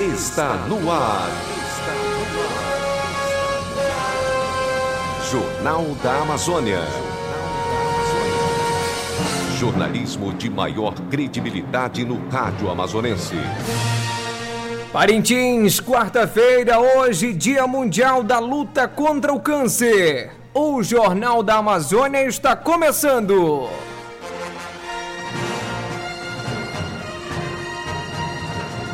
está no ar. Jornal da Amazônia. Jornalismo de maior credibilidade no rádio amazonense. Parintins, quarta-feira, hoje, Dia Mundial da Luta contra o Câncer. O Jornal da Amazônia está começando.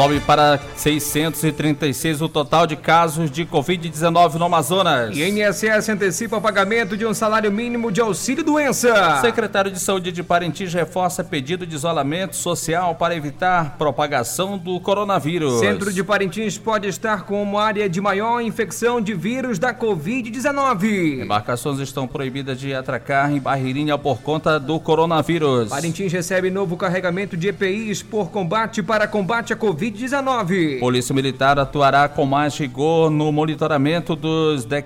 Sobe para 636 o total de casos de Covid-19 no Amazonas. E INSS antecipa o pagamento de um salário mínimo de auxílio-doença. Secretário de Saúde de Parintins reforça pedido de isolamento social para evitar propagação do coronavírus. Centro de Parintins pode estar como área de maior infecção de vírus da Covid-19. Embarcações estão proibidas de atracar em Barreirinha por conta do coronavírus. Parintins recebe novo carregamento de EPIs por combate para combate à Covid-19. Polícia Militar atuará com mais rigor no monitoramento dos, de...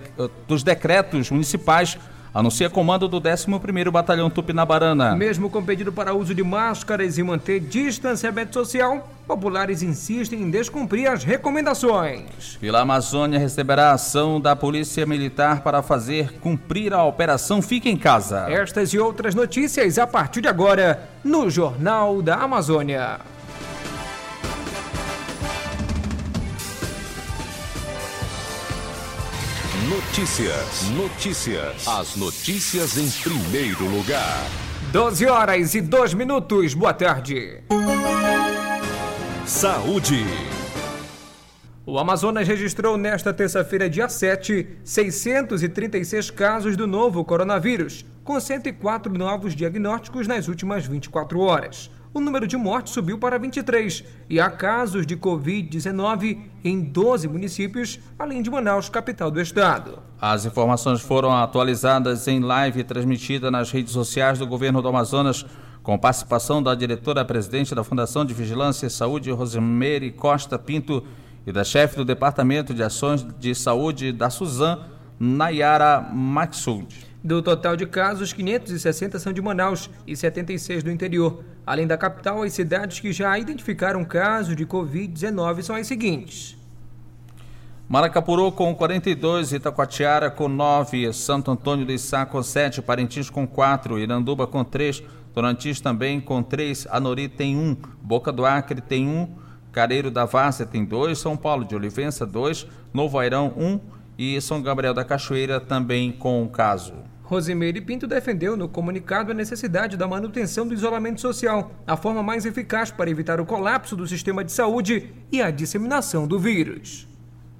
dos decretos municipais anuncia comando do 11º Batalhão Tupinabarana. Mesmo com pedido para uso de máscaras e manter distanciamento social, populares insistem em descumprir as recomendações. Vila Amazônia receberá ação da Polícia Militar para fazer cumprir a operação Fique em Casa. Estas e outras notícias a partir de agora no Jornal da Amazônia. Notícias, notícias. As notícias em primeiro lugar. 12 horas e 2 minutos. Boa tarde. Saúde. O Amazonas registrou nesta terça-feira, dia 7, 636 casos do novo coronavírus, com 104 novos diagnósticos nas últimas 24 horas o número de mortes subiu para 23 e há casos de Covid-19 em 12 municípios, além de Manaus, capital do estado. As informações foram atualizadas em live transmitida nas redes sociais do governo do Amazonas, com participação da diretora-presidente da Fundação de Vigilância e Saúde, Rosemary Costa Pinto, e da chefe do Departamento de Ações de Saúde da Suzan, Nayara Maxud. Do total de casos, 560 são de Manaus e 76 do interior. Além da capital, as cidades que já identificaram casos de Covid-19 são as seguintes. Maracapuru com 42, Itacoatiara com 9, Santo Antônio do Içá com 7, Parintins com 4, Iranduba com 3, Torantis também com 3, Anori tem 1, Boca do Acre tem 1, Careiro da Várzea tem 2, São Paulo de Olivença 2, Novo Airão 1 e São Gabriel da Cachoeira também com um caso. Rosimeire Pinto defendeu no comunicado a necessidade da manutenção do isolamento social, a forma mais eficaz para evitar o colapso do sistema de saúde e a disseminação do vírus.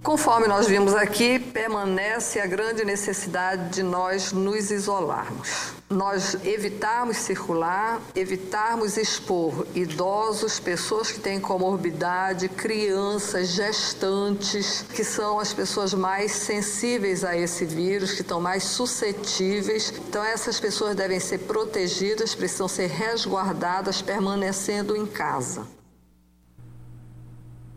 Conforme nós vimos aqui, permanece a grande necessidade de nós nos isolarmos. Nós evitarmos circular, evitarmos expor idosos, pessoas que têm comorbidade, crianças, gestantes, que são as pessoas mais sensíveis a esse vírus, que estão mais suscetíveis. Então, essas pessoas devem ser protegidas, precisam ser resguardadas, permanecendo em casa.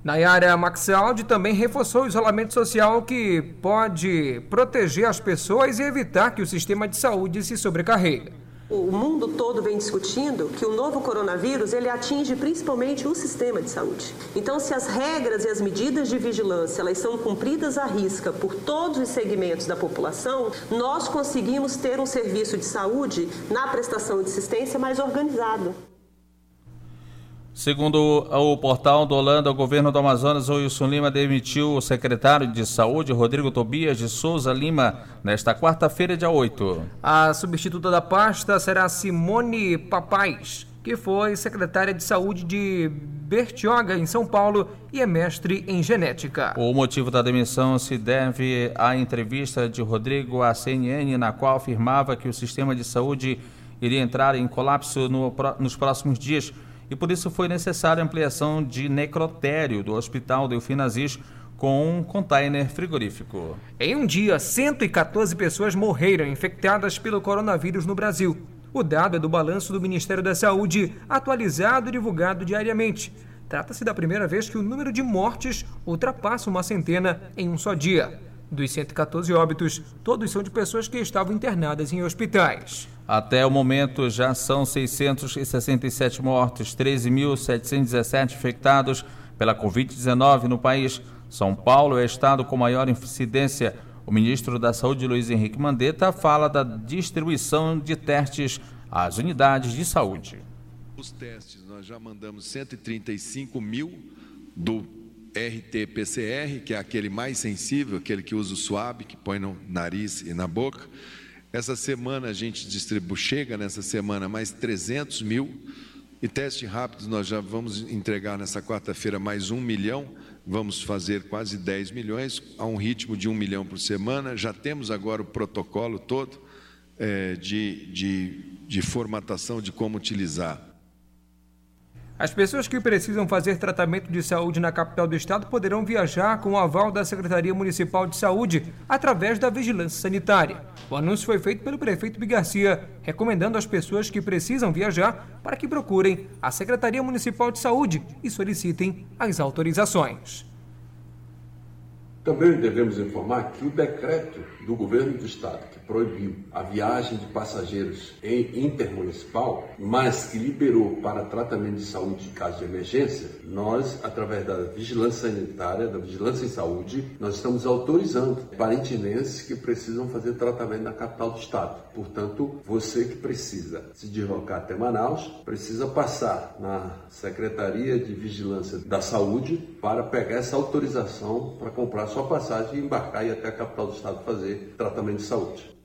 Nayara Maxaldi também reforçou o isolamento social que pode proteger as pessoas e evitar que o sistema de saúde se sobrecarregue. O mundo todo vem discutindo que o novo coronavírus ele atinge principalmente o sistema de saúde. Então, se as regras e as medidas de vigilância elas são cumpridas à risca por todos os segmentos da população, nós conseguimos ter um serviço de saúde na prestação de assistência mais organizado. Segundo o portal do Holanda, o governo do Amazonas, Wilson Lima, demitiu o secretário de Saúde, Rodrigo Tobias de Souza Lima, nesta quarta-feira, dia 8. A substituta da pasta será Simone Papais, que foi secretária de Saúde de Bertioga, em São Paulo, e é mestre em genética. O motivo da demissão se deve à entrevista de Rodrigo à CNN, na qual afirmava que o sistema de saúde iria entrar em colapso no, nos próximos dias e por isso foi necessária a ampliação de necrotério do Hospital Delfim Aziz com um container frigorífico. Em um dia, 114 pessoas morreram infectadas pelo coronavírus no Brasil. O dado é do balanço do Ministério da Saúde, atualizado e divulgado diariamente. Trata-se da primeira vez que o número de mortes ultrapassa uma centena em um só dia. Dos 114 óbitos, todos são de pessoas que estavam internadas em hospitais. Até o momento, já são 667 mortos, 13.717 infectados pela Covid-19 no país. São Paulo é o estado com maior incidência. O ministro da Saúde, Luiz Henrique Mandetta, fala da distribuição de testes às unidades de saúde. Os testes, nós já mandamos 135 mil do RT-PCR, que é aquele mais sensível, aquele que usa o suave, que põe no nariz e na boca. Essa semana a gente distribui, chega nessa semana mais 300 mil. E teste rápido nós já vamos entregar nessa quarta-feira mais um milhão. Vamos fazer quase 10 milhões, a um ritmo de um milhão por semana. Já temos agora o protocolo todo é, de, de, de formatação de como utilizar. As pessoas que precisam fazer tratamento de saúde na capital do estado poderão viajar com o aval da Secretaria Municipal de Saúde através da vigilância sanitária. O anúncio foi feito pelo prefeito Bigarcia, recomendando às pessoas que precisam viajar para que procurem a Secretaria Municipal de Saúde e solicitem as autorizações. Também devemos informar que o decreto do governo do estado proibiu a viagem de passageiros em intermunicipal, mas que liberou para tratamento de saúde em caso de emergência, nós, através da vigilância sanitária, da vigilância em saúde, nós estamos autorizando parentinenses que precisam fazer tratamento na capital do estado. Portanto, você que precisa se deslocar até Manaus, precisa passar na Secretaria de Vigilância da Saúde para pegar essa autorização para comprar sua passagem e embarcar e até a capital do estado fazer tratamento de saúde.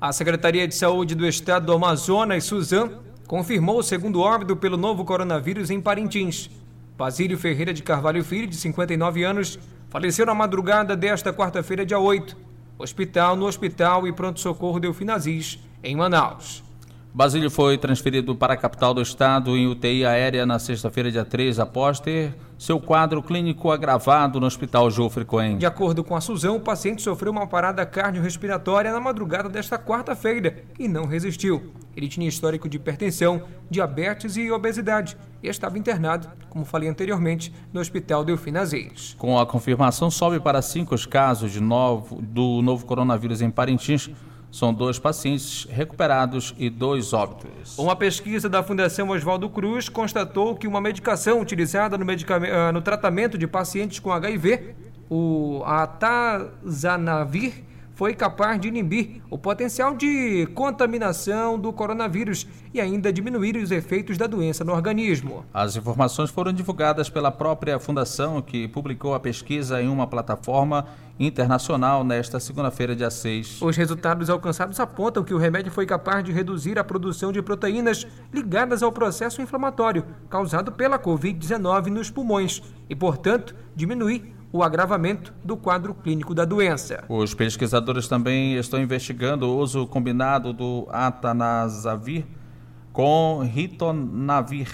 A Secretaria de Saúde do Estado do Amazonas, Suzan, confirmou o segundo óbito pelo novo coronavírus em Parintins. Basílio Ferreira de Carvalho Filho, de 59 anos, faleceu na madrugada desta quarta-feira, dia 8. Hospital no Hospital e Pronto-Socorro Delfim Aziz, em Manaus. Basílio foi transferido para a capital do estado em UTI aérea na sexta-feira, dia 3, após ter seu quadro clínico agravado no Hospital Jofre Coen. De acordo com a Suzão, o paciente sofreu uma parada cardiorrespiratória na madrugada desta quarta-feira e não resistiu. Ele tinha histórico de hipertensão, diabetes e obesidade e estava internado, como falei anteriormente, no Hospital Delfim Azeis. Com a confirmação, sobe para cinco os casos de novo, do novo coronavírus em Parintins são dois pacientes recuperados e dois óbitos. Uma pesquisa da Fundação Oswaldo Cruz constatou que uma medicação utilizada no, ah, no tratamento de pacientes com HIV, o atazanavir, foi capaz de inibir o potencial de contaminação do coronavírus e ainda diminuir os efeitos da doença no organismo. As informações foram divulgadas pela própria fundação, que publicou a pesquisa em uma plataforma internacional nesta segunda-feira, dia 6. Os resultados alcançados apontam que o remédio foi capaz de reduzir a produção de proteínas ligadas ao processo inflamatório causado pela Covid-19 nos pulmões e, portanto, diminuir o agravamento do quadro clínico da doença. Os pesquisadores também estão investigando o uso combinado do atanasavir com ritonavir,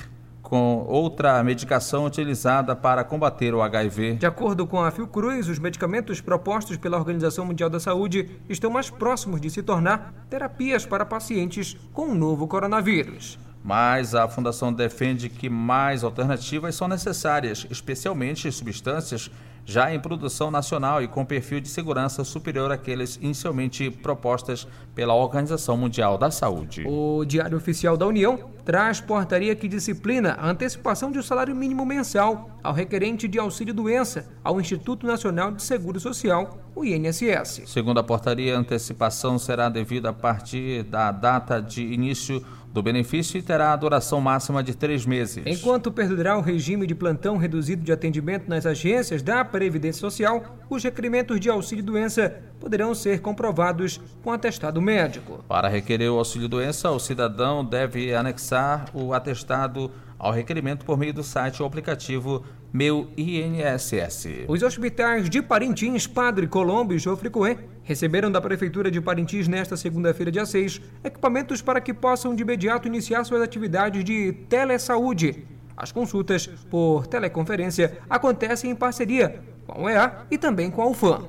com outra medicação utilizada para combater o HIV. De acordo com a Fiocruz, os medicamentos propostos pela Organização Mundial da Saúde estão mais próximos de se tornar terapias para pacientes com o novo coronavírus mas a Fundação defende que mais alternativas são necessárias, especialmente substâncias já em produção nacional e com perfil de segurança superior àqueles inicialmente propostas pela Organização Mundial da Saúde. O Diário Oficial da União traz portaria que disciplina a antecipação de um salário mínimo mensal ao requerente de auxílio-doença ao Instituto Nacional de Seguro Social, o INSS. Segundo a portaria, a antecipação será devida a partir da data de início do benefício e terá a duração máxima de três meses. Enquanto perdurar o regime de plantão reduzido de atendimento nas agências da Previdência Social, os requerimentos de auxílio-doença poderão ser comprovados com atestado médico. Para requerer o auxílio-doença, o cidadão deve anexar o atestado ao requerimento por meio do site ou aplicativo Meu INSS. Os hospitais de Parintins, Padre Colombo e Jofre Coen receberam da Prefeitura de Parintins nesta segunda-feira, dia 6, equipamentos para que possam de imediato iniciar suas atividades de telesaúde. As consultas por teleconferência acontecem em parceria com a UEA e também com a UFAM.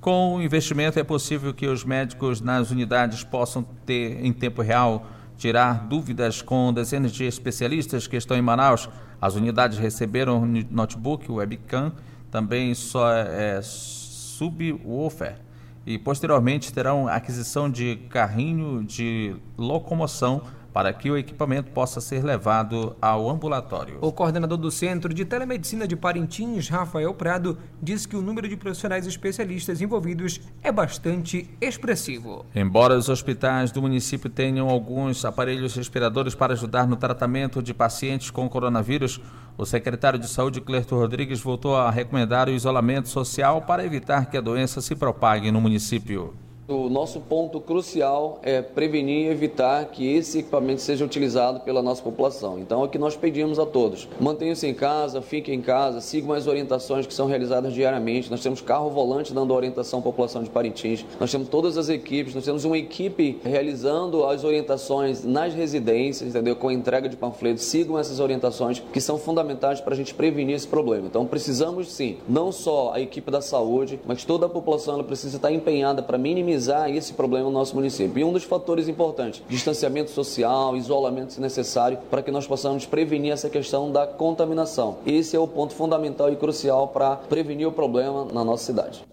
Com o investimento, é possível que os médicos nas unidades possam ter, em tempo real, tirar dúvidas com dezenas de especialistas que estão em Manaus. As unidades receberam notebook, webcam, também só é, subwoofer e posteriormente terão aquisição de carrinho de locomoção para que o equipamento possa ser levado ao ambulatório. O coordenador do Centro de Telemedicina de Parintins, Rafael Prado, diz que o número de profissionais especialistas envolvidos é bastante expressivo. Embora os hospitais do município tenham alguns aparelhos respiradores para ajudar no tratamento de pacientes com coronavírus, o secretário de Saúde, Clerto Rodrigues, voltou a recomendar o isolamento social para evitar que a doença se propague no município. O nosso ponto crucial é prevenir e evitar que esse equipamento seja utilizado pela nossa população. Então, é o que nós pedimos a todos: mantenham-se em casa, fiquem em casa, sigam as orientações que são realizadas diariamente. Nós temos carro volante dando orientação à população de Parintins, nós temos todas as equipes, nós temos uma equipe realizando as orientações nas residências, entendeu? Com entrega de panfletos. Sigam essas orientações que são fundamentais para a gente prevenir esse problema. Então, precisamos sim, não só a equipe da saúde, mas toda a população ela precisa estar empenhada para minimizar minimizar esse problema no nosso município. E um dos fatores importantes, distanciamento social, isolamento se necessário, para que nós possamos prevenir essa questão da contaminação. Esse é o ponto fundamental e crucial para prevenir o problema na nossa cidade.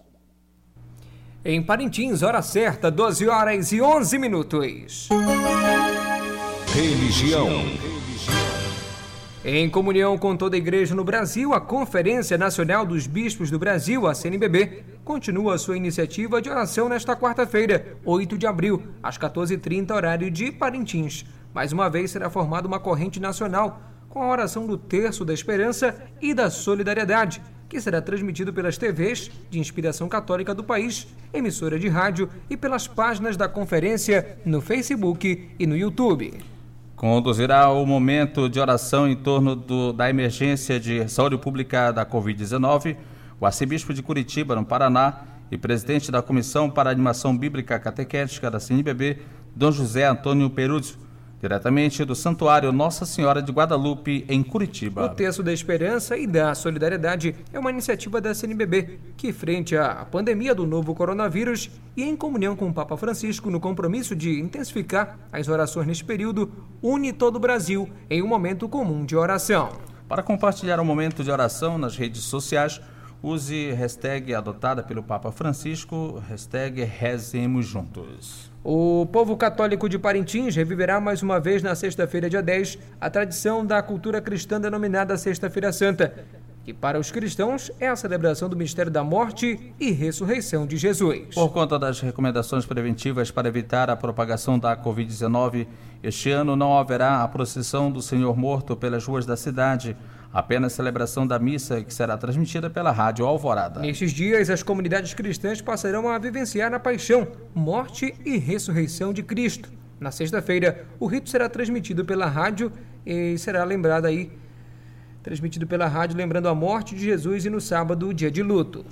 Em Parintins, hora certa, 12 horas e 11 minutos. Religião. Em comunhão com toda a igreja no Brasil, a Conferência Nacional dos Bispos do Brasil, a CNBB, continua sua iniciativa de oração nesta quarta-feira, 8 de abril, às 14h30, horário de Parintins. Mais uma vez será formada uma corrente nacional com a oração do Terço da Esperança e da Solidariedade, que será transmitido pelas TVs de inspiração católica do país, emissora de rádio e pelas páginas da conferência no Facebook e no YouTube conduzirá o momento de oração em torno do, da emergência de saúde pública da Covid-19, o arcebispo de Curitiba, no Paraná, e presidente da Comissão para Animação Bíblica Catequética da CNBB, Dom José Antônio Peruzzo diretamente do Santuário Nossa Senhora de Guadalupe, em Curitiba. O Texto da Esperança e da Solidariedade é uma iniciativa da CNBB que, frente à pandemia do novo coronavírus e em comunhão com o Papa Francisco no compromisso de intensificar as orações neste período, une todo o Brasil em um momento comum de oração. Para compartilhar o um momento de oração nas redes sociais, use hashtag adotada pelo Papa Francisco, hashtag Rezemos Juntos. O povo católico de Parintins reviverá mais uma vez na sexta-feira, dia 10, a tradição da cultura cristã denominada Sexta-feira Santa, que para os cristãos é a celebração do mistério da morte e ressurreição de Jesus. Por conta das recomendações preventivas para evitar a propagação da Covid-19, este ano não haverá a procissão do Senhor Morto pelas ruas da cidade apenas celebração da missa que será transmitida pela Rádio Alvorada. Nestes dias, as comunidades cristãs passarão a vivenciar a paixão, morte e ressurreição de Cristo. Na sexta-feira, o rito será transmitido pela rádio e será lembrado aí transmitido pela rádio lembrando a morte de Jesus e no sábado o dia de luto.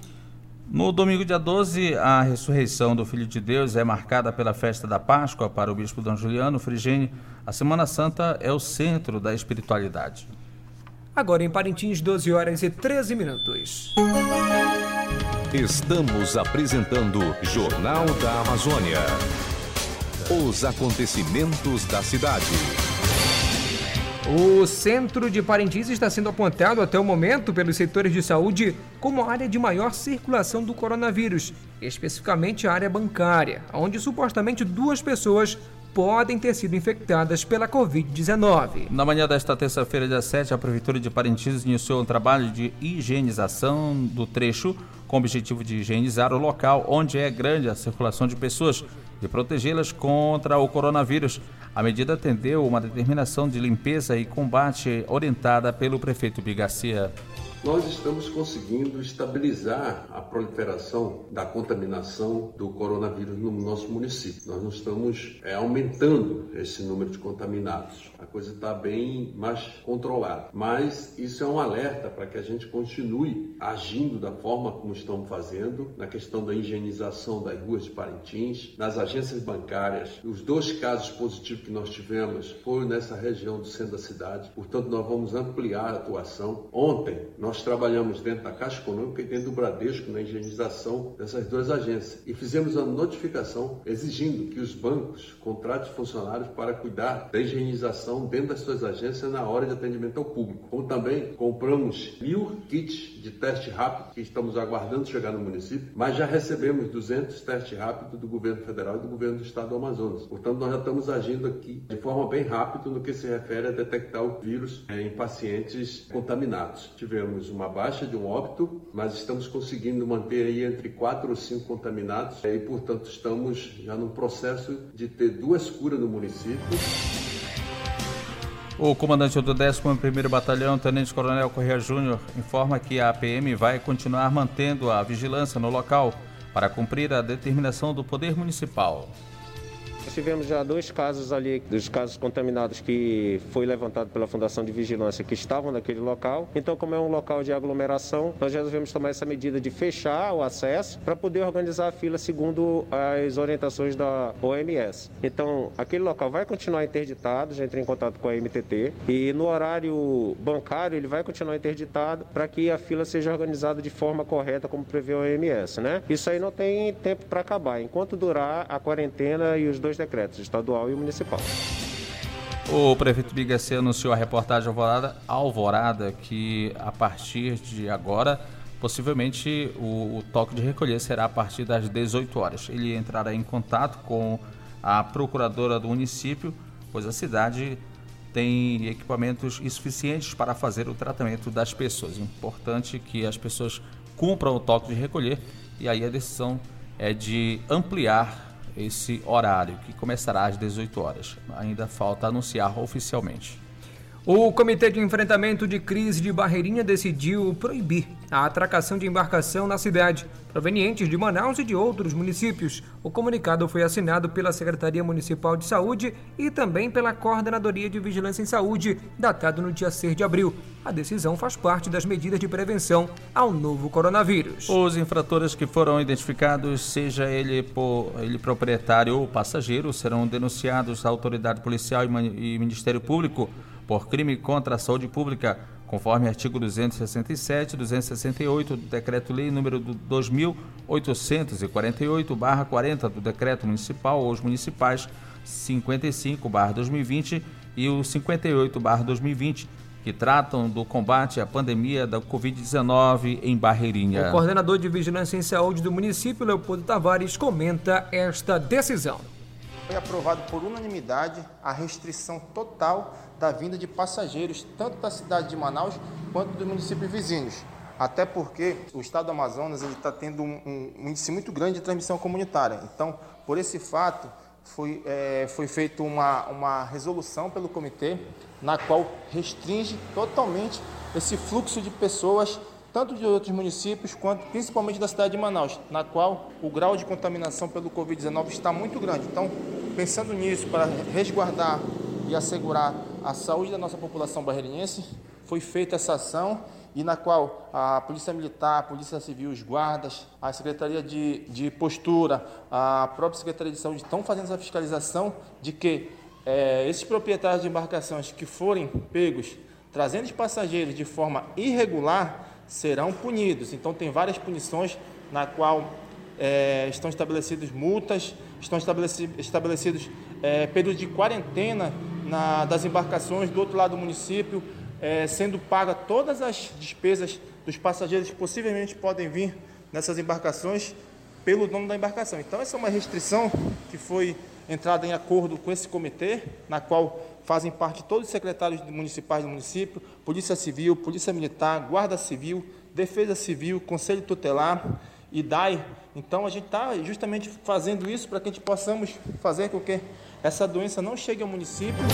No domingo, dia 12, a ressurreição do Filho de Deus é marcada pela festa da Páscoa para o bispo D. Juliano Frigênio. A Semana Santa é o centro da espiritualidade. Agora em Parintins, 12 horas e 13 minutos. Estamos apresentando Jornal da Amazônia. Os acontecimentos da cidade. O centro de Parintins está sendo apontado até o momento pelos setores de saúde como a área de maior circulação do coronavírus, especificamente a área bancária, onde supostamente duas pessoas podem ter sido infectadas pela Covid-19. Na manhã desta terça-feira, dia 7, a Prefeitura de Parintins iniciou um trabalho de higienização do trecho com o objetivo de higienizar o local onde é grande a circulação de pessoas e protegê-las contra o coronavírus. A medida atendeu uma determinação de limpeza e combate orientada pelo prefeito Bigarcia nós estamos conseguindo estabilizar a proliferação da contaminação do coronavírus no nosso município. Nós não estamos é, aumentando esse número de contaminados. A coisa está bem mais controlada. Mas isso é um alerta para que a gente continue agindo da forma como estamos fazendo, na questão da higienização das ruas de Parintins, nas agências bancárias. Os dois casos positivos que nós tivemos foram nessa região do centro da cidade. Portanto, nós vamos ampliar a atuação. Ontem, nós nós trabalhamos dentro da Caixa Econômica e dentro do Bradesco na higienização dessas duas agências e fizemos a notificação exigindo que os bancos contratem funcionários para cuidar da higienização dentro das suas agências na hora de atendimento ao público. Como também compramos mil kits de teste rápido que estamos aguardando chegar no município, mas já recebemos 200 testes rápidos do governo federal e do governo do estado do Amazonas. Portanto, nós já estamos agindo aqui de forma bem rápida no que se refere a detectar o vírus em pacientes contaminados. Tivemos uma baixa de um óbito, mas estamos conseguindo manter aí entre 4 ou 5 contaminados e, portanto, estamos já no processo de ter duas curas no município. O comandante do 11º Batalhão, Tenente Coronel Correia Júnior, informa que a PM vai continuar mantendo a vigilância no local para cumprir a determinação do Poder Municipal. Nós tivemos já dois casos ali, dos casos contaminados que foi levantado pela Fundação de Vigilância que estavam naquele local. Então, como é um local de aglomeração, nós resolvemos tomar essa medida de fechar o acesso para poder organizar a fila segundo as orientações da OMS. Então, aquele local vai continuar interditado, já entrei em contato com a MTT, e no horário bancário ele vai continuar interditado para que a fila seja organizada de forma correta, como prevê a OMS, né? Isso aí não tem tempo para acabar. Enquanto durar a quarentena e os dois decretos, estadual e municipal. O prefeito Bigaci anunciou a reportagem Alvorada, Alvorada que a partir de agora, possivelmente o, o, toque de recolher será a partir das 18 horas. Ele entrará em contato com a procuradora do município, pois a cidade tem equipamentos insuficientes para fazer o tratamento das pessoas. Importante que as pessoas cumpram o toque de recolher e aí a decisão é de ampliar esse horário, que começará às 18 horas. Ainda falta anunciar oficialmente. O Comitê de Enfrentamento de Crise de Barreirinha decidiu proibir a atracação de embarcação na cidade, provenientes de Manaus e de outros municípios. O comunicado foi assinado pela Secretaria Municipal de Saúde e também pela Coordenadoria de Vigilância em Saúde, datado no dia 6 de abril. A decisão faz parte das medidas de prevenção ao novo coronavírus. Os infratores que foram identificados, seja ele, por, ele proprietário ou passageiro, serão denunciados à autoridade policial e Ministério Público por crime contra a saúde pública, conforme artigo 267 e 268 do Decreto-Lei número 2848/40 do Decreto Municipal ou os municipais 55/2020 e o 58/2020 que tratam do combate à pandemia da Covid-19 em Barreirinha. O coordenador de Vigilância em Saúde do município, Leopoldo Tavares, comenta esta decisão. Foi aprovado por unanimidade a restrição total da vinda de passageiros, tanto da cidade de Manaus quanto dos municípios vizinhos. Até porque o estado do Amazonas está tendo um, um, índice muito grande de transmissão comunitária. Então, por esse fato, foi, é, foi feita uma, uma resolução pelo comitê na qual restringe totalmente esse fluxo de pessoas, tanto de outros municípios quanto principalmente da cidade de Manaus, na qual o grau de contaminação pelo Covid-19 está muito grande. Então, pensando nisso, para resguardar e assegurar a saúde da nossa população barreirense, foi feita essa ação e na qual a Polícia Militar, a Polícia Civil, os guardas, a Secretaria de, de Postura, a própria Secretaria de Saúde estão fazendo essa fiscalização de que é, esses proprietários de embarcações que forem pegos trazendo passageiros de forma irregular serão punidos. Então tem várias punições na qual é, estão estabelecidas multas, estão estabelecidos, estabelecidos é, períodos de quarentena na, das embarcações do outro lado do município, é, sendo paga todas as despesas dos passageiros que possivelmente podem vir nessas embarcações pelo dono da embarcação. Então, essa é uma restrição que foi entrada em acordo com esse comitê, na qual fazem parte todos os secretários municipais do município, Polícia Civil, Polícia Militar, Guarda Civil, Defesa Civil, Conselho Tutelar, IDAI. Então, a gente está justamente fazendo isso para que a gente possamos fazer com que essa doença não chegue ao município.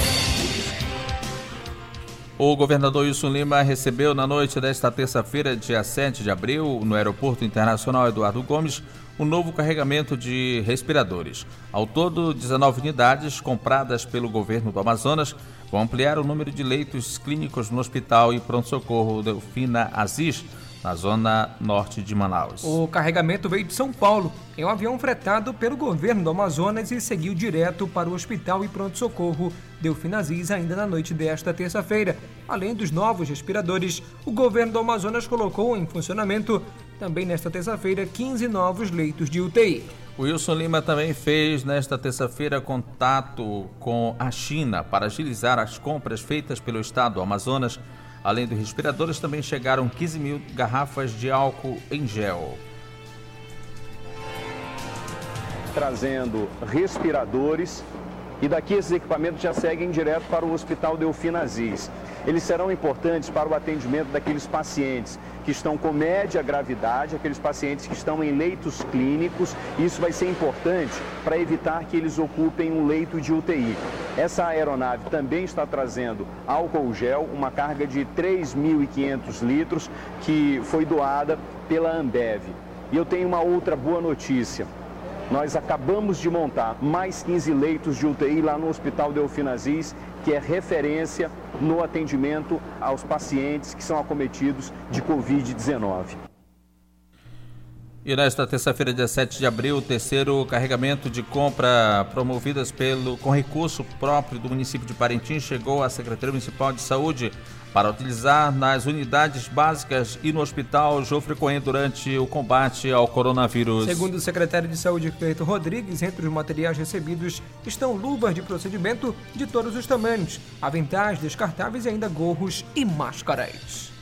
O governador Wilson Lima recebeu na noite desta terça-feira, dia 7 de abril, no Aeroporto Internacional Eduardo Gomes, um novo carregamento de respiradores. Ao todo, 19 unidades compradas pelo governo do Amazonas vão ampliar o número de leitos clínicos no hospital e pronto-socorro Delfina Aziz, na zona norte de Manaus. O carregamento veio de São Paulo em um avião fretado pelo governo do Amazonas e seguiu direto para o hospital e pronto-socorro Delfinazis ainda na noite desta terça-feira. Além dos novos respiradores, o governo do Amazonas colocou em funcionamento também nesta terça-feira 15 novos leitos de UTI. O Wilson Lima também fez nesta terça-feira contato com a China para agilizar as compras feitas pelo estado do Amazonas Além dos respiradores, também chegaram 15 mil garrafas de álcool em gel. Trazendo respiradores e daqui esses equipamentos já seguem direto para o Hospital Delfina Aziz. Eles serão importantes para o atendimento daqueles pacientes que estão com média gravidade, aqueles pacientes que estão em leitos clínicos. Isso vai ser importante para evitar que eles ocupem um leito de UTI. Essa aeronave também está trazendo álcool gel, uma carga de 3.500 litros que foi doada pela Ambev. E eu tenho uma outra boa notícia. Nós acabamos de montar mais 15 leitos de UTI lá no Hospital Delfina Aziz, que é referência no atendimento aos pacientes que são acometidos de Covid-19. E nesta terça-feira, dia 7 de abril, o terceiro carregamento de compra promovidas pelo com recurso próprio do município de Parintins chegou à Secretaria Municipal de Saúde para utilizar nas unidades básicas e no hospital Jofre Cohen durante o combate ao coronavírus. Segundo o secretário de Saúde, Cleito Rodrigues, entre os materiais recebidos estão luvas de procedimento de todos os tamanhos, aventais descartáveis e ainda gorros e máscaras.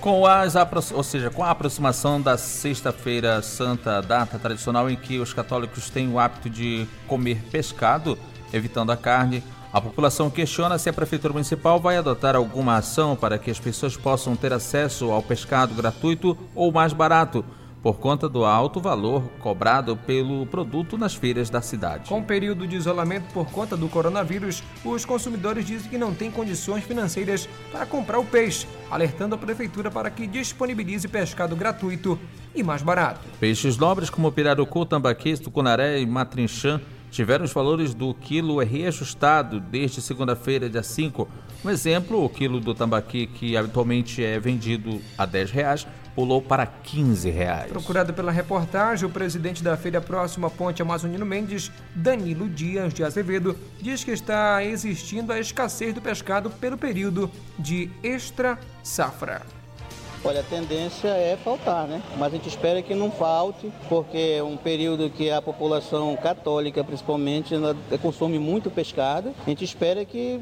Com as, ou seja, com a aproximação da Sexta-feira Santa, data tradicional em que os católicos têm o hábito de comer pescado, evitando a carne, a população questiona se a Prefeitura Municipal vai adotar alguma ação para que as pessoas possam ter acesso ao pescado gratuito ou mais barato, por conta do alto valor cobrado pelo produto nas feiras da cidade. Com o período de isolamento por conta do coronavírus, os consumidores dizem que não têm condições financeiras para comprar o peixe, alertando a prefeitura para que disponibilize pescado gratuito e mais barato. Peixes nobres como pirarucu, tambaqui, tucunaré e matrinchã tiveram os valores do quilo reajustado desde segunda-feira, dia 5. Um exemplo, o quilo do tambaqui, que habitualmente é vendido a 10 reais, pulou para 15 reais. Procurado pela reportagem, o presidente da Feira Próxima Ponte Amazonino Mendes, Danilo Dias de Azevedo, diz que está existindo a escassez do pescado pelo período de extra safra. Olha, a tendência é faltar, né? Mas a gente espera que não falte, porque é um período que a população católica, principalmente, consome muito pescado. A gente espera que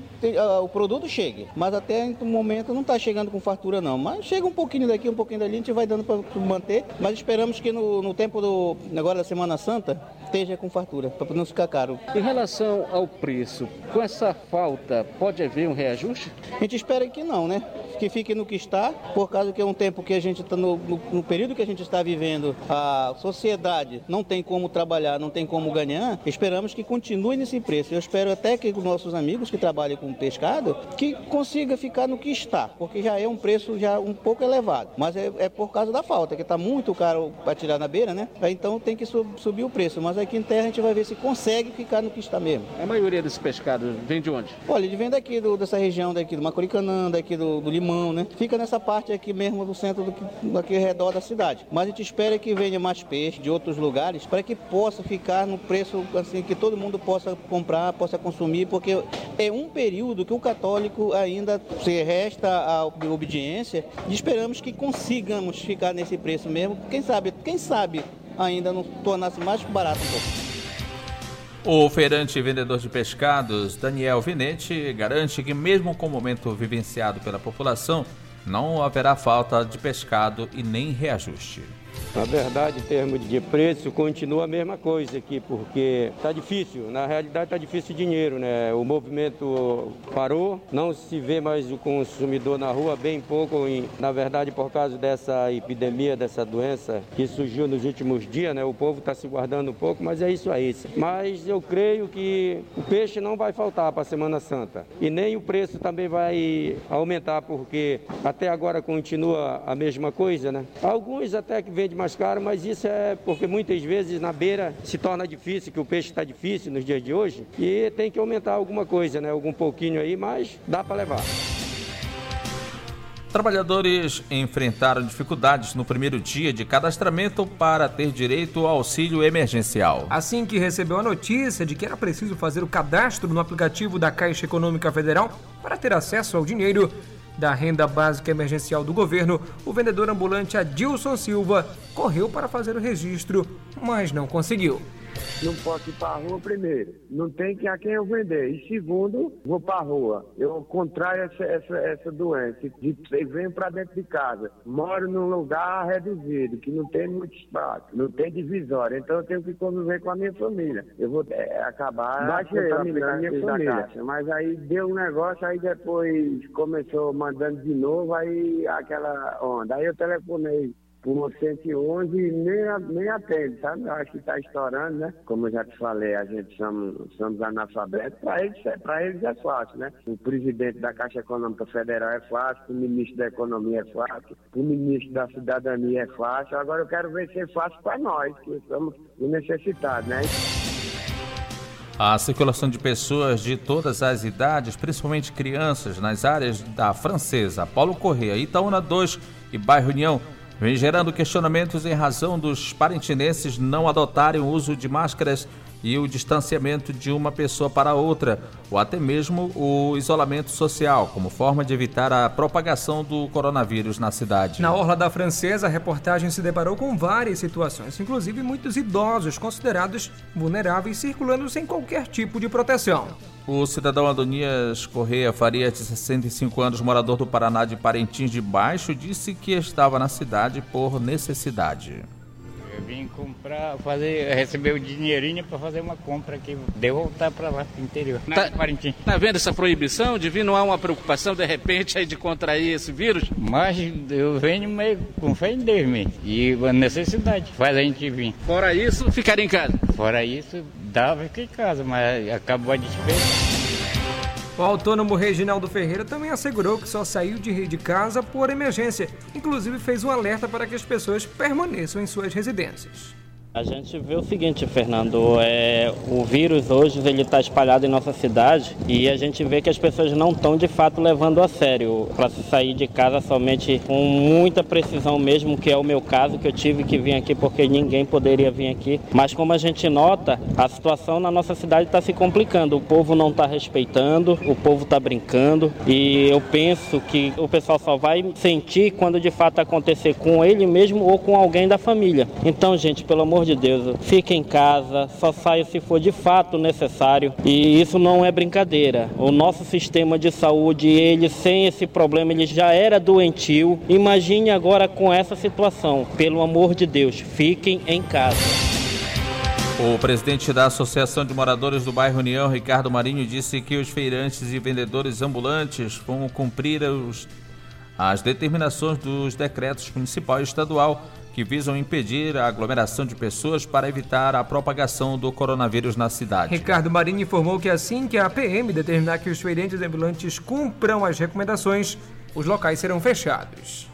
o produto chegue. Mas até o momento não está chegando com fartura, não. Mas chega um pouquinho daqui, um pouquinho dali, a gente vai dando para manter. Mas esperamos que no, no tempo do agora da Semana Santa esteja com fartura, para não ficar caro. Em relação ao preço, com essa falta, pode haver um reajuste? A gente espera que não, né? Que fique no que está, por causa que é um tempo que a gente está, no, no, no, período que a gente está vivendo, a sociedade não tem como trabalhar, não tem como ganhar, esperamos que continue nesse preço. Eu espero até que os nossos amigos que trabalham com pescado, que consiga ficar no que está, porque já é um preço já um pouco elevado. Mas é, é por causa da falta, que está muito caro para tirar na beira, né? Então tem que sub, subir o preço. Mas aqui em terra a gente vai ver se consegue ficar no que está mesmo. A maioria desses pescados vem de onde? Olha, ele vem daqui, do, dessa região daqui, do Macuricanã, daqui do, do, Limão, né? Fica nessa parte aqui mesmo do centro, do, aqui ao redor da cidade. Mas a gente espera que venha mais peixe de outros lugares para que possa ficar no preço assim que todo mundo possa comprar, possa consumir, porque é um período que o católico ainda se resta a obediência e esperamos que consigamos ficar nesse preço mesmo. Quem sabe, quem sabe ainda não tornasse mais barato um pouco. O feirante e vendedor de pescados, Daniel Vinete, garante que, mesmo com o momento vivenciado pela população, não haverá falta de pescado e nem reajuste. Na verdade, em termos de preço, continua a mesma coisa aqui, porque está difícil. Na realidade, está difícil o dinheiro, né? O movimento parou, não se vê mais o consumidor na rua, bem pouco, em, na verdade, por causa dessa epidemia, dessa doença que surgiu nos últimos dias, né? O povo está se guardando um pouco, mas é isso aí. Mas eu creio que o peixe não vai faltar para a Semana Santa. E nem o preço também vai aumentar, porque até agora continua a mesma coisa, né? Alguns até que vendem mais caro, mas isso é porque muitas vezes na beira se torna difícil, que o peixe está difícil nos dias de hoje, e tem que aumentar alguma coisa, né? Algum pouquinho aí, mas dá para levar. Trabalhadores enfrentaram dificuldades no primeiro dia de cadastramento para ter direito ao auxílio emergencial. Assim que recebeu a notícia de que era preciso fazer o cadastro no aplicativo da Caixa Econômica Federal para ter acesso ao dinheiro da renda básica emergencial do governo, o vendedor ambulante Adilson Silva correu para fazer o registro, mas não conseguiu. Não posso ir para a rua primeiro. Não tem a quem eu vender. E segundo, vou para a rua. Eu contraio essa, essa, essa doença. E venho para dentro de casa. Moro num lugar reduzido, que não tem muito espaço, não tem divisória. Então eu tenho que conviver com a minha família. Eu vou é, acabar Baixei contaminando a minha família. Mas aí deu um negócio, aí depois começou mandando de novo, aí aquela onda. Aí eu telefonei por 111 e nem, nem atende, sabe? Eu acho que está estourando, né? Como eu já te falei, a gente somos, somos analfabetos, para eles, é, para eles é fácil, né? O presidente da Caixa Econômica Federal é fácil, o ministro da Economia é fácil, o ministro da Cidadania é fácil. Agora eu quero ver se é fácil para nós, que somos necessitados, né? A circulação de pessoas de todas as idades, principalmente crianças, nas áreas da Francesa, Paulo Correia, Itaúna 2 e Bairro União vem gerando questionamentos em razão dos parentinenses não adotarem o uso de máscaras e o distanciamento de uma pessoa para outra, ou até mesmo o isolamento social, como forma de evitar a propagação do coronavírus na cidade. Na Orla da Francesa, a reportagem se deparou com várias situações, inclusive muitos idosos considerados vulneráveis circulando sem qualquer tipo de proteção. O cidadão Adonias Correia Faria, de 65 anos, morador do Paraná de Parintins de Baixo, disse que estava na cidade por necessidade. Eu vim comprar, fazer, receber o dinheirinho para fazer uma compra aqui, de voltar para lá, pro interior. Tá. Tá vendo essa proibição de vir? Não há uma preocupação de repente aí de contrair esse vírus? Mas eu venho meio com fé em Deus mesmo. E a necessidade faz a gente vir. Fora isso, ficar em casa. Fora isso, dava ficar em casa, mas acabou a despesa. O autônomo Reginaldo Ferreira também assegurou que só saiu de, de casa por emergência. Inclusive fez um alerta para que as pessoas permaneçam em suas residências. A gente vê o seguinte, Fernando, é, o vírus hoje ele está espalhado em nossa cidade e a gente vê que as pessoas não estão de fato levando a sério para sair de casa somente com muita precisão mesmo, que é o meu caso, que eu tive que vir aqui porque ninguém poderia vir aqui. Mas como a gente nota, a situação na nossa cidade está se complicando. O povo não está respeitando, o povo está brincando e eu penso que o pessoal só vai sentir quando de fato acontecer com ele mesmo ou com alguém da família. Então, gente, pelo amor de Deus, fique em casa, só saia se for de fato necessário. E isso não é brincadeira. O nosso sistema de saúde, ele sem esse problema, ele já era doentio. Imagine agora com essa situação. Pelo amor de Deus, fiquem em casa. O presidente da Associação de Moradores do Bairro União, Ricardo Marinho, disse que os feirantes e vendedores ambulantes vão cumprir os, as determinações dos decretos municipal e estadual que visam impedir a aglomeração de pessoas para evitar a propagação do coronavírus na cidade. Ricardo Marinho informou que assim que a PM determinar que os feirantes ambulantes cumpram as recomendações, os locais serão fechados.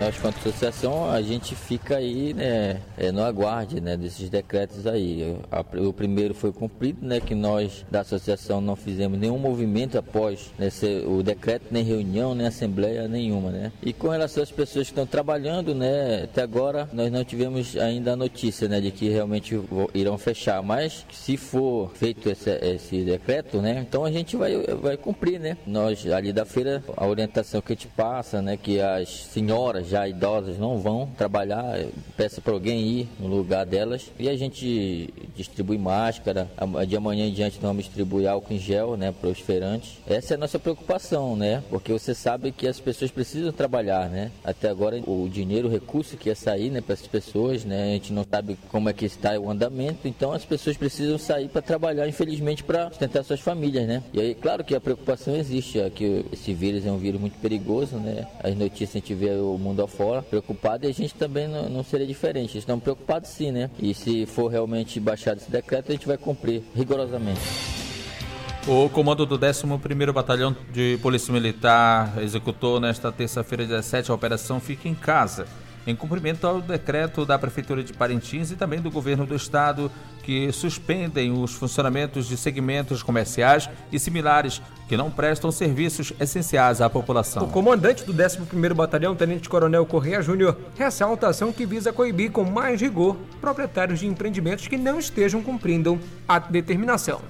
Nós, quanto associação, a gente fica aí né, é, no aguarde né, desses decretos aí. O primeiro foi cumprido, né, que nós da associação não fizemos nenhum movimento após né, o decreto, nem reunião, nem assembleia nenhuma. Né? E com relação às pessoas que estão trabalhando, né, até agora nós não tivemos ainda a notícia né, de que realmente irão fechar. Mas se for feito esse, esse decreto, né, então a gente vai, vai cumprir. Né? Nós ali da feira, a orientação que a gente passa, né, que as senhoras já idosas não vão trabalhar, peça para alguém ir no lugar delas e a gente distribui máscara. De amanhã em diante vamos distribuir álcool em gel, né, para os feirantes. Essa é a nossa preocupação, né? Porque você sabe que as pessoas precisam trabalhar, né? Até agora o dinheiro, o recurso que ia sair, né, para as pessoas, né? A gente não sabe como é que está o andamento, então as pessoas precisam sair para trabalhar, infelizmente, para sustentar suas famílias, né? E aí, claro que a preocupação existe, é que esse vírus é um vírus muito perigoso, né? As notícias a gente vê o mundo afora preocupado e a gente também não, não seria diferente. Estamos preocupados sim, né? E se for realmente baixado esse decreto, a gente vai cumprir rigorosamente. O comando do 11º Batalhão de Polícia Militar executou nesta terça-feira, 17, a Operação Fica em Casa, em cumprimento ao decreto da Prefeitura de Parintins e também do Governo do Estado, que suspendem os funcionamentos de segmentos comerciais e similares que não prestam serviços essenciais à população. O comandante do 11º Batalhão, Tenente Coronel Correia Júnior, ressalta a ação que visa coibir com mais rigor proprietários de empreendimentos que não estejam cumprindo a determinação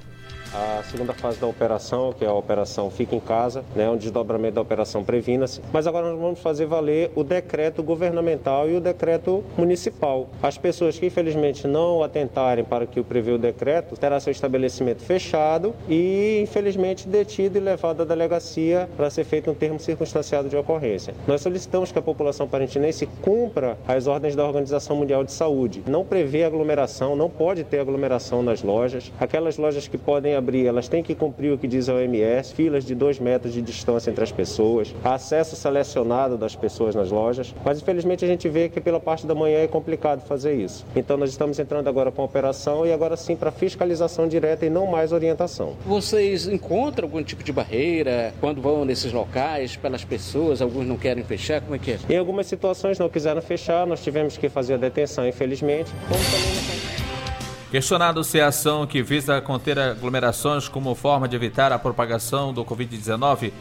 a segunda fase da operação, que é a operação Fica em Casa, né, um desdobramento da operação Previna-se. Mas agora nós vamos fazer valer o decreto governamental e o decreto municipal. As pessoas que infelizmente não atentarem para o que prevê o decreto, terá seu estabelecimento fechado e infelizmente detido e levado à delegacia para ser feito um termo circunstanciado de ocorrência. Nós solicitamos que a população parintinense cumpra as ordens da Organização Mundial de Saúde. Não prevê aglomeração, não pode ter aglomeração nas lojas. Aquelas lojas que podem abrir, elas têm que cumprir o que diz a OMS, filas de dois metros de distância entre as pessoas, acesso selecionado das pessoas nas lojas. Mas infelizmente a gente vê que pela parte da manhã é complicado fazer isso. Então nós estamos entrando agora com a operação e agora sim para fiscalização direta e não mais orientação. Vocês encontram algum tipo de barreira quando vão nesses locais pelas pessoas? Alguns não querem fechar? Como é que é? Em algumas situações não quiseram fechar, nós tivemos que fazer a detenção, infelizmente. Como também Questionado se a ação que visa conter aglomerações como forma de evitar a propagação do Covid-19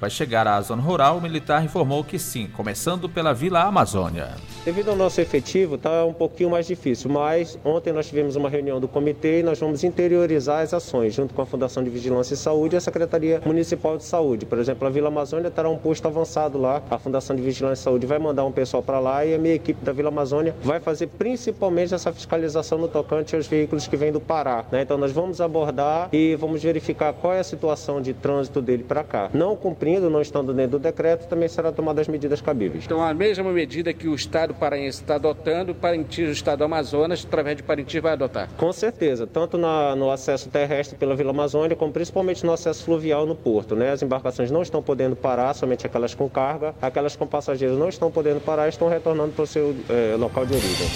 vai chegar à zona rural, o militar informou que sim, começando pela Vila Amazônia. Devido ao nosso efetivo, está um pouquinho mais difícil, mas ontem nós tivemos uma reunião do comitê e nós vamos interiorizar as ações, junto com a Fundação de Vigilância e Saúde e a Secretaria Municipal de Saúde. Por exemplo, a Vila Amazônia terá um posto avançado lá, a Fundação de Vigilância e Saúde vai mandar um pessoal para lá e a minha equipe da Vila Amazônia vai fazer principalmente essa fiscalização no tocante aos veículos que vêm do Pará. Né? Então nós vamos abordar e vamos verificar qual é a situação de trânsito dele para cá. Não cumprindo, não estando dentro do decreto, também será tomada as medidas cabíveis. Então a mesma medida que o Estado paraense está adotando, Parintins, o Estado do Amazonas, através de Parintins, vai adotar? Com certeza, tanto na, no acesso terrestre pela Vila Amazônia, como principalmente no acesso fluvial no porto. Né? As embarcações não estão podendo parar, somente aquelas com carga, aquelas com passageiros não estão podendo parar, estão retornando para o seu é, local de origem.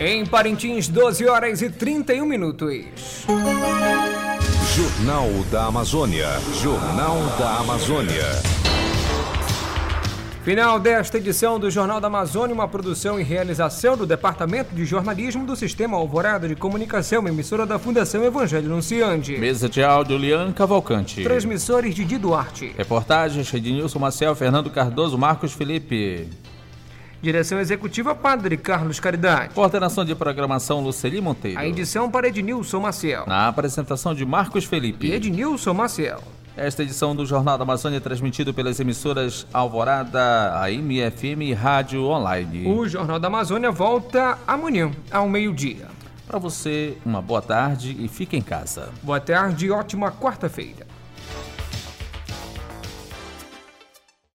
Em Parintins, 12 horas e 31 minutos. Jornal da Amazônia. Jornal da Amazônia. Final desta edição do Jornal da Amazônia, uma produção e realização do Departamento de Jornalismo do Sistema Alvorada de Comunicação, emissora da Fundação Evangelho Anunciante. Mesa de áudio, Lian Cavalcante. Transmissores de Di Duarte. Reportagens, Ednilson Marcel, Fernando Cardoso, Marcos Felipe. Direção Executiva Padre Carlos Caridade. Coordenação de Programação Luceli Monteiro. A edição para Ednilson Maciel. Na apresentação de Marcos Felipe. E Ednilson Maciel. Esta edição do Jornal da Amazônia é transmitido pelas emissoras Alvorada, AM, FM e Rádio Online. O Jornal da Amazônia volta amanhã, ao meio-dia. Para você, uma boa tarde e fique em casa. Boa tarde e ótima quarta-feira.